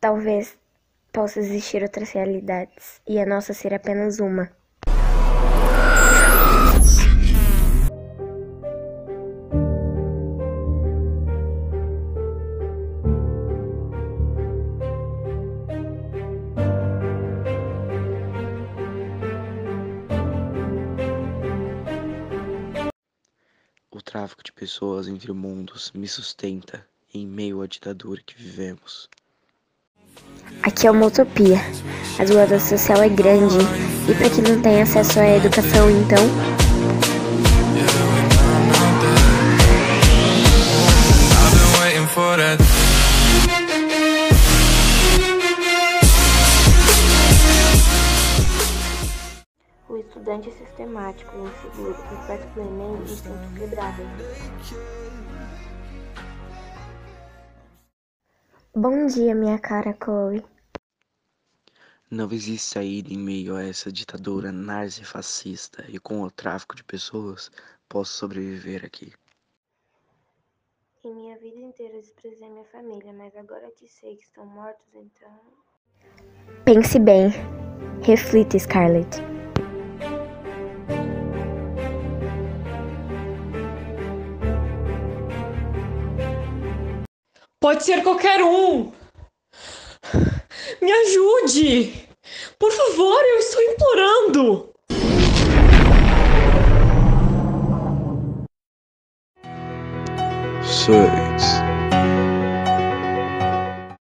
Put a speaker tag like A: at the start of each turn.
A: Talvez possa existir outras realidades e a nossa ser apenas uma.
B: O tráfico de pessoas entre mundos me sustenta em meio à ditadura que vivemos.
A: Aqui é uma utopia. A desigualdade social é grande. E para quem não tem acesso à educação, então. O estudante é sistemático, inseguro, completo do Enem e sempre quebrado. Bom dia, minha cara Chloe.
B: Não existe saída em meio a essa ditadura nazi-fascista e com o tráfico de pessoas posso sobreviver aqui.
A: Em minha vida inteira desprezei minha família, mas agora que sei que estão mortos, então. Pense bem. Reflita, Scarlett.
C: Pode ser qualquer um. Me ajude! Por favor, eu estou implorando!
B: Sei.